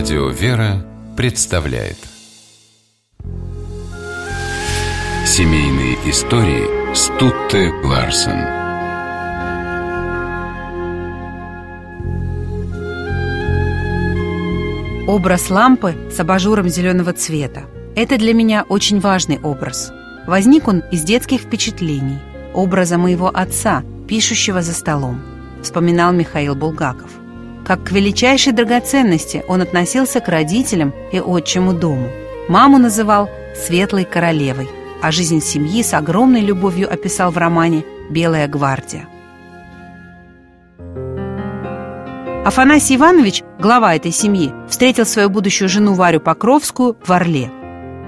Радио «Вера» представляет Семейные истории Стутте Ларсен Образ лампы с абажуром зеленого цвета – это для меня очень важный образ. Возник он из детских впечатлений, образа моего отца, пишущего за столом, вспоминал Михаил Булгаков. Как к величайшей драгоценности он относился к родителям и отчему дому. Маму называл «светлой королевой», а жизнь семьи с огромной любовью описал в романе «Белая гвардия». Афанасий Иванович, глава этой семьи, встретил свою будущую жену Варю Покровскую в Орле.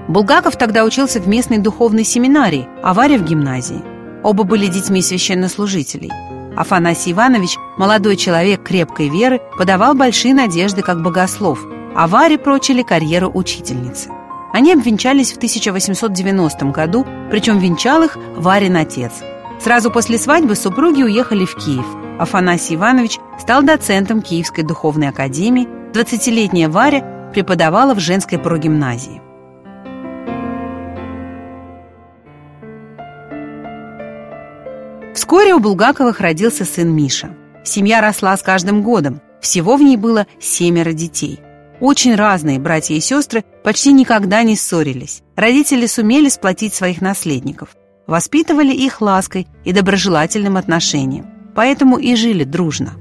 Булгаков тогда учился в местной духовной семинарии, а Варя в гимназии. Оба были детьми священнослужителей – Афанасий Иванович, молодой человек крепкой веры, подавал большие надежды как богослов, а Варе прочили карьеру учительницы. Они обвенчались в 1890 году, причем венчал их Варин отец. Сразу после свадьбы супруги уехали в Киев. Афанасий Иванович стал доцентом Киевской духовной академии, 20-летняя Варя преподавала в женской прогимназии. Вскоре у Булгаковых родился сын Миша. Семья росла с каждым годом. Всего в ней было семеро детей. Очень разные братья и сестры почти никогда не ссорились. Родители сумели сплотить своих наследников. Воспитывали их лаской и доброжелательным отношением. Поэтому и жили дружно.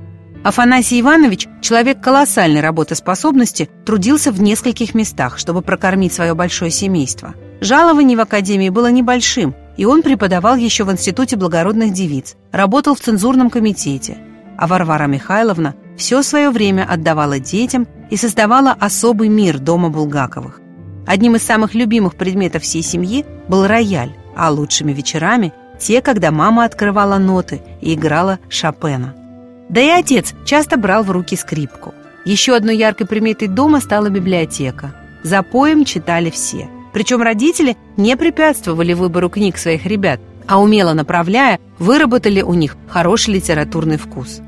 Афанасий Иванович, человек колоссальной работоспособности, трудился в нескольких местах, чтобы прокормить свое большое семейство. Жалование в академии было небольшим, и он преподавал еще в Институте благородных девиц, работал в цензурном комитете. А Варвара Михайловна все свое время отдавала детям и создавала особый мир дома Булгаковых. Одним из самых любимых предметов всей семьи был рояль, а лучшими вечерами – те, когда мама открывала ноты и играла Шопена. Да и отец часто брал в руки скрипку. Еще одной яркой приметой дома стала библиотека. За поем читали все – причем родители не препятствовали выбору книг своих ребят, а умело направляя, выработали у них хороший литературный вкус.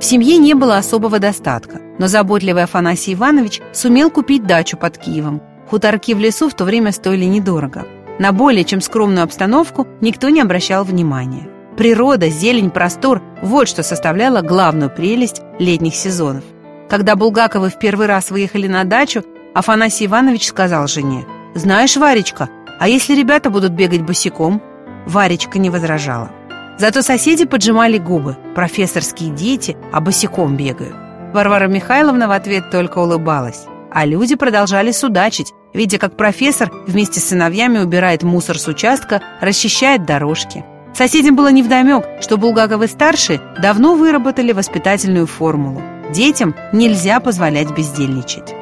В семье не было особого достатка, но заботливый Афанасий Иванович сумел купить дачу под Киевом. Хуторки в лесу в то время стоили недорого. На более чем скромную обстановку никто не обращал внимания. Природа, зелень, простор – вот что составляло главную прелесть летних сезонов. Когда Булгаковы в первый раз выехали на дачу, Афанасий Иванович сказал жене, «Знаешь, Варечка, а если ребята будут бегать босиком?» Варечка не возражала. Зато соседи поджимали губы. Профессорские дети, а босиком бегают. Варвара Михайловна в ответ только улыбалась. А люди продолжали судачить, видя, как профессор вместе с сыновьями убирает мусор с участка, расчищает дорожки. Соседям было невдомек, что Булгаковы-старшие давно выработали воспитательную формулу. Детям нельзя позволять бездельничать.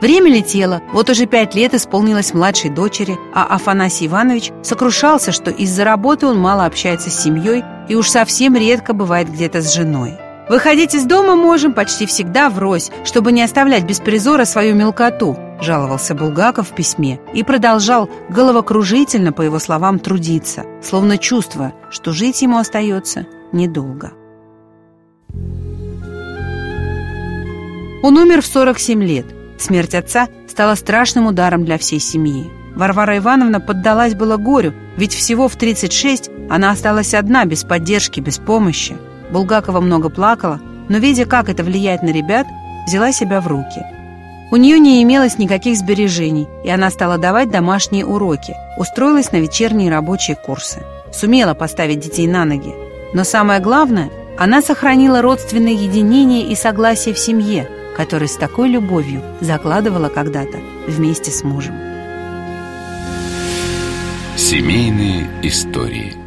Время летело, вот уже пять лет исполнилось младшей дочери, а Афанасий Иванович сокрушался, что из-за работы он мало общается с семьей и уж совсем редко бывает где-то с женой. «Выходить из дома можем почти всегда врозь, чтобы не оставлять без призора свою мелкоту», жаловался Булгаков в письме и продолжал головокружительно, по его словам, трудиться, словно чувствуя, что жить ему остается недолго. Он умер в 47 лет, Смерть отца стала страшным ударом для всей семьи. Варвара Ивановна поддалась было горю, ведь всего в 36 она осталась одна, без поддержки, без помощи. Булгакова много плакала, но, видя, как это влияет на ребят, взяла себя в руки. У нее не имелось никаких сбережений, и она стала давать домашние уроки, устроилась на вечерние рабочие курсы. Сумела поставить детей на ноги. Но самое главное, она сохранила родственное единение и согласие в семье – который с такой любовью закладывала когда-то вместе с мужем. Семейные истории –